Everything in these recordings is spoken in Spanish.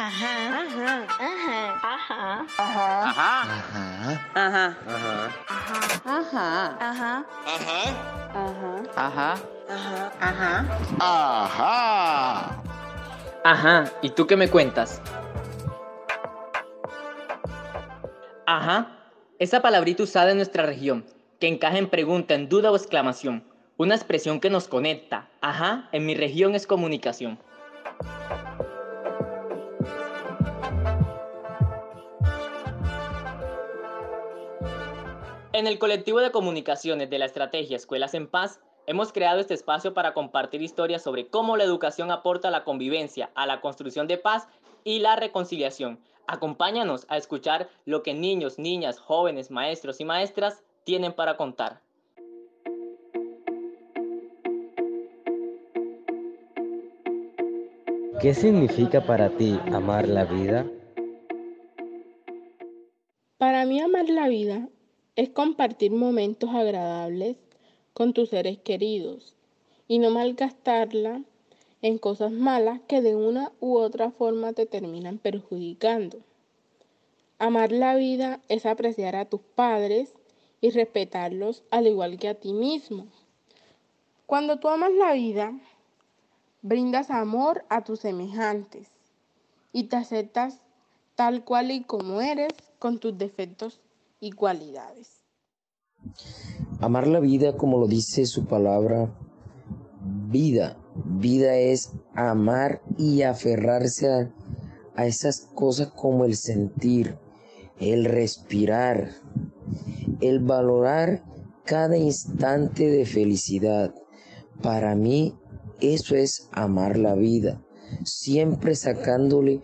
Ajá. Ajá. Ajá. Ajá. Ajá. Ajá. Ajá. Ajá. Ajá. Ajá. Ajá. Ajá. Ajá. Ajá. ¿Y tú qué me cuentas? Ajá. Esa palabrita usada en nuestra región, que encaja en pregunta, en duda o exclamación. Una expresión que nos conecta. Ajá. En mi región es comunicación. En el colectivo de comunicaciones de la estrategia Escuelas en Paz, hemos creado este espacio para compartir historias sobre cómo la educación aporta a la convivencia, a la construcción de paz y la reconciliación. Acompáñanos a escuchar lo que niños, niñas, jóvenes, maestros y maestras tienen para contar. ¿Qué significa para ti amar la vida? Para mí amar la vida es compartir momentos agradables con tus seres queridos y no malgastarla en cosas malas que de una u otra forma te terminan perjudicando. Amar la vida es apreciar a tus padres y respetarlos al igual que a ti mismo. Cuando tú amas la vida, brindas amor a tus semejantes y te aceptas tal cual y como eres con tus defectos y cualidades. Amar la vida, como lo dice su palabra, vida. Vida es amar y aferrarse a, a esas cosas como el sentir, el respirar, el valorar cada instante de felicidad. Para mí eso es amar la vida, siempre sacándole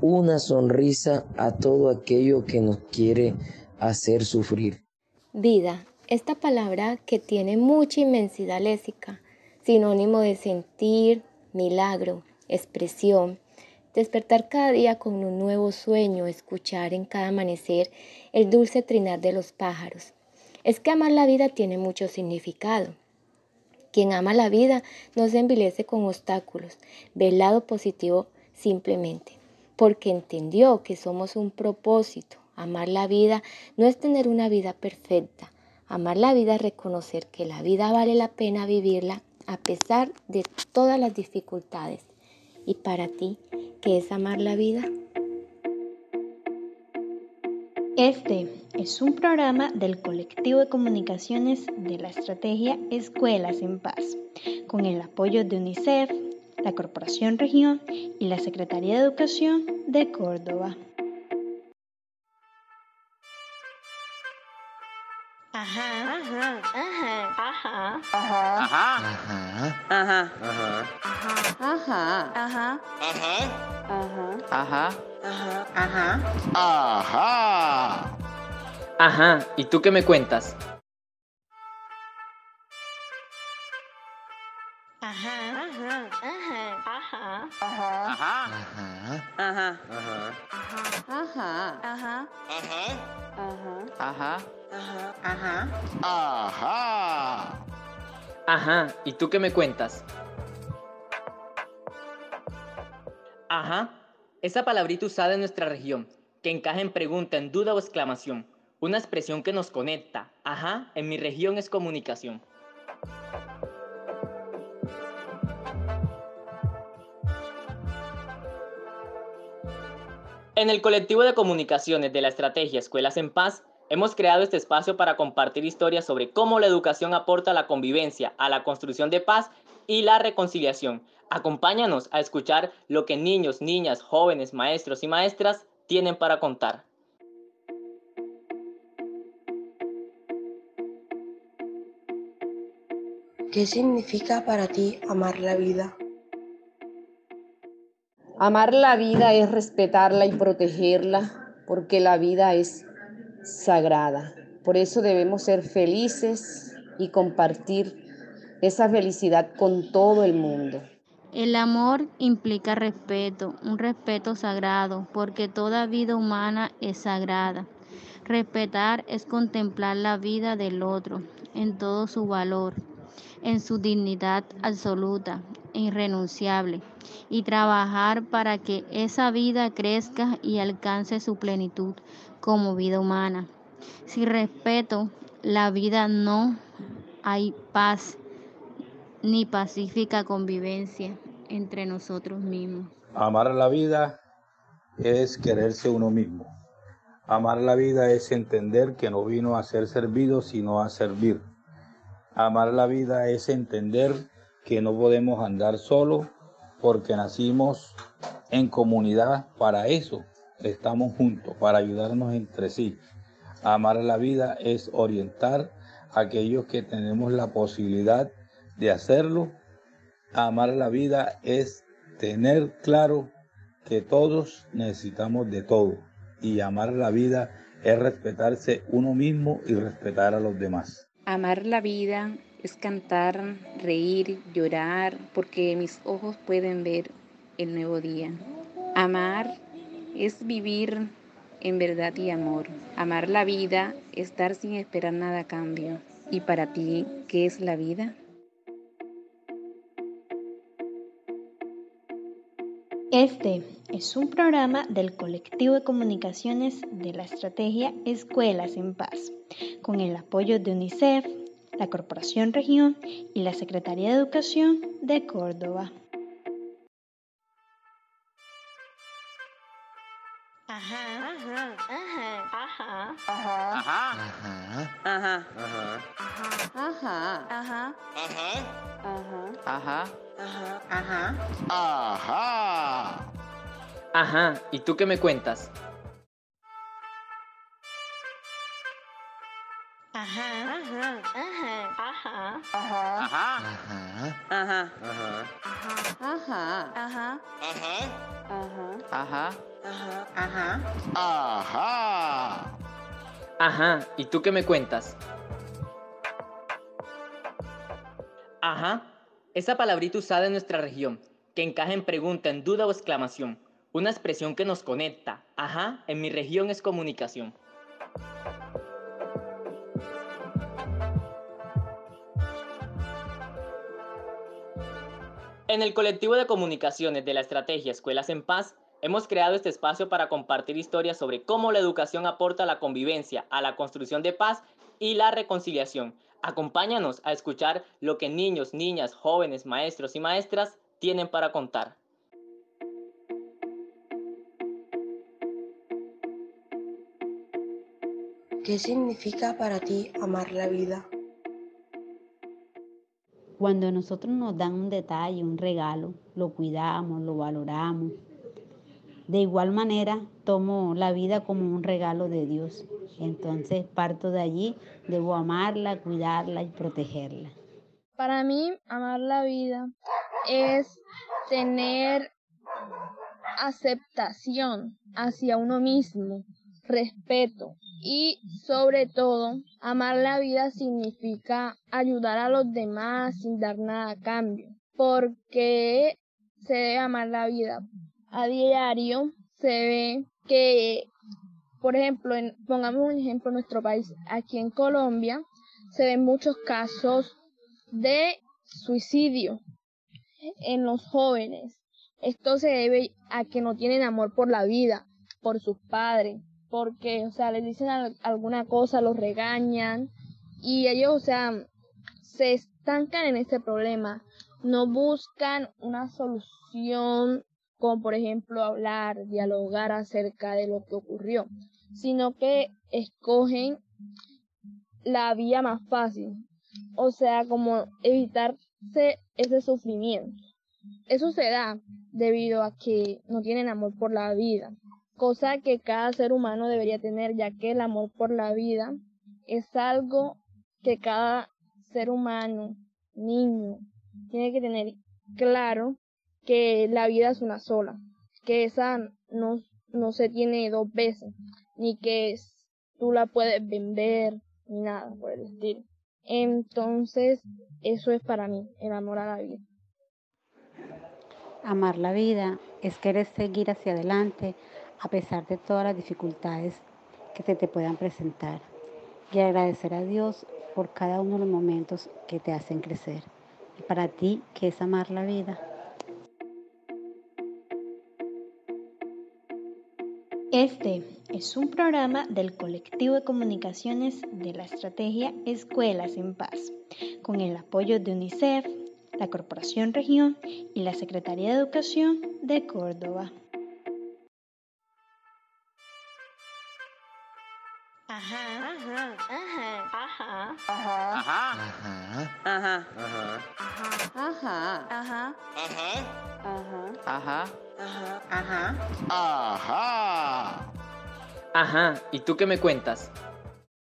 una sonrisa a todo aquello que nos quiere hacer sufrir. Vida, esta palabra que tiene mucha inmensidad léxica, sinónimo de sentir, milagro, expresión, despertar cada día con un nuevo sueño, escuchar en cada amanecer el dulce trinar de los pájaros. Es que amar la vida tiene mucho significado. Quien ama la vida no se envilece con obstáculos, ve el lado positivo simplemente, porque entendió que somos un propósito. Amar la vida no es tener una vida perfecta. Amar la vida es reconocer que la vida vale la pena vivirla a pesar de todas las dificultades. ¿Y para ti qué es amar la vida? Este es un programa del colectivo de comunicaciones de la estrategia Escuelas en Paz, con el apoyo de UNICEF, la Corporación Región y la Secretaría de Educación de Córdoba. Ajá. Ajá. Ajá. Ajá. Ajá. Ajá. Ajá. Ajá. Ajá. Ajá. Ajá. Ajá. Ajá. Ajá. ¿Y tú qué me cuentas? Ajá. Ajá. ¿Y tú qué me cuentas? Ajá. Esa palabrita usada en nuestra región, que encaja en pregunta, en duda o exclamación. Una expresión que nos conecta. Ajá. En mi región es comunicación. En el colectivo de comunicaciones de la estrategia Escuelas en Paz, hemos creado este espacio para compartir historias sobre cómo la educación aporta a la convivencia, a la construcción de paz y la reconciliación. Acompáñanos a escuchar lo que niños, niñas, jóvenes, maestros y maestras tienen para contar. ¿Qué significa para ti amar la vida? Amar la vida es respetarla y protegerla porque la vida es sagrada. Por eso debemos ser felices y compartir esa felicidad con todo el mundo. El amor implica respeto, un respeto sagrado, porque toda vida humana es sagrada. Respetar es contemplar la vida del otro en todo su valor, en su dignidad absoluta, e irrenunciable y trabajar para que esa vida crezca y alcance su plenitud como vida humana. Sin respeto, la vida no hay paz ni pacífica convivencia entre nosotros mismos. Amar la vida es quererse uno mismo. Amar la vida es entender que no vino a ser servido, sino a servir. Amar la vida es entender que no podemos andar solos porque nacimos en comunidad para eso. Estamos juntos, para ayudarnos entre sí. Amar la vida es orientar a aquellos que tenemos la posibilidad de hacerlo. Amar la vida es tener claro que todos necesitamos de todo y amar la vida es respetarse uno mismo y respetar a los demás. Amar la vida es cantar, reír, llorar, porque mis ojos pueden ver el nuevo día. Amar es vivir en verdad y amor. Amar la vida es dar sin esperar nada a cambio. ¿Y para ti qué es la vida? Este es un programa del colectivo de comunicaciones de la estrategia Escuelas en Paz, con el apoyo de UNICEF, la Corporación Región y la Secretaría de Educación de Córdoba. Ajá. Ajá. Ajá. Ajá. Ajá. Ajá. Ajá. Ajá. Ajá. Ajá. Ajá. Ajá. Ajá. Ajá. Ajá, ¿y tú qué me cuentas? Ajá. Ajá. Ajá. Ajá. Ajá. Ajá. Ajá. Ajá. Ajá. Ajá. Ajá. Ajá. Ajá. Ajá, ¿y tú qué me cuentas? Ajá, esa palabrita usada en nuestra región, que encaja en pregunta, en duda o exclamación. Una expresión que nos conecta. Ajá, en mi región es comunicación. En el colectivo de comunicaciones de la estrategia Escuelas en Paz, hemos creado este espacio para compartir historias sobre cómo la educación aporta a la convivencia, a la construcción de paz y la reconciliación. Acompáñanos a escuchar lo que niños, niñas, jóvenes, maestros y maestras tienen para contar. ¿Qué significa para ti amar la vida? Cuando nosotros nos dan un detalle, un regalo, lo cuidamos, lo valoramos. De igual manera, tomo la vida como un regalo de Dios. Entonces parto de allí, debo amarla, cuidarla y protegerla. Para mí, amar la vida es tener aceptación hacia uno mismo, respeto y sobre todo, amar la vida significa ayudar a los demás sin dar nada a cambio, porque se debe amar la vida. A diario se ve que, por ejemplo, en, pongamos un ejemplo en nuestro país, aquí en Colombia, se ven muchos casos de suicidio en los jóvenes. Esto se debe a que no tienen amor por la vida, por sus padres, porque, o sea, les dicen al- alguna cosa, los regañan y ellos, o sea, se estancan en ese problema. No buscan una solución como por ejemplo hablar, dialogar acerca de lo que ocurrió, sino que escogen la vía más fácil, o sea, como evitarse ese sufrimiento. Eso se da debido a que no tienen amor por la vida, cosa que cada ser humano debería tener, ya que el amor por la vida es algo que cada ser humano, niño, tiene que tener claro que la vida es una sola, que esa no, no se tiene dos veces, ni que tú la puedes vender, ni nada por el estilo. Entonces, eso es para mí, el amor a la vida. Amar la vida es querer seguir hacia adelante a pesar de todas las dificultades que te puedan presentar y agradecer a Dios por cada uno de los momentos que te hacen crecer. Y para ti, que es amar la vida? Este es un programa del colectivo de comunicaciones de la estrategia Escuelas en Paz, con el apoyo de UNICEF, la Corporación Región y la Secretaría de Educación de Córdoba. Ajá. Ajá. Ajá. Ajá. Ajá. Ajá. Ajá. Ajá. Ajá. Ajá. Ajá. Ajá. Ajá. Ajá. ¿Y tú qué me cuentas?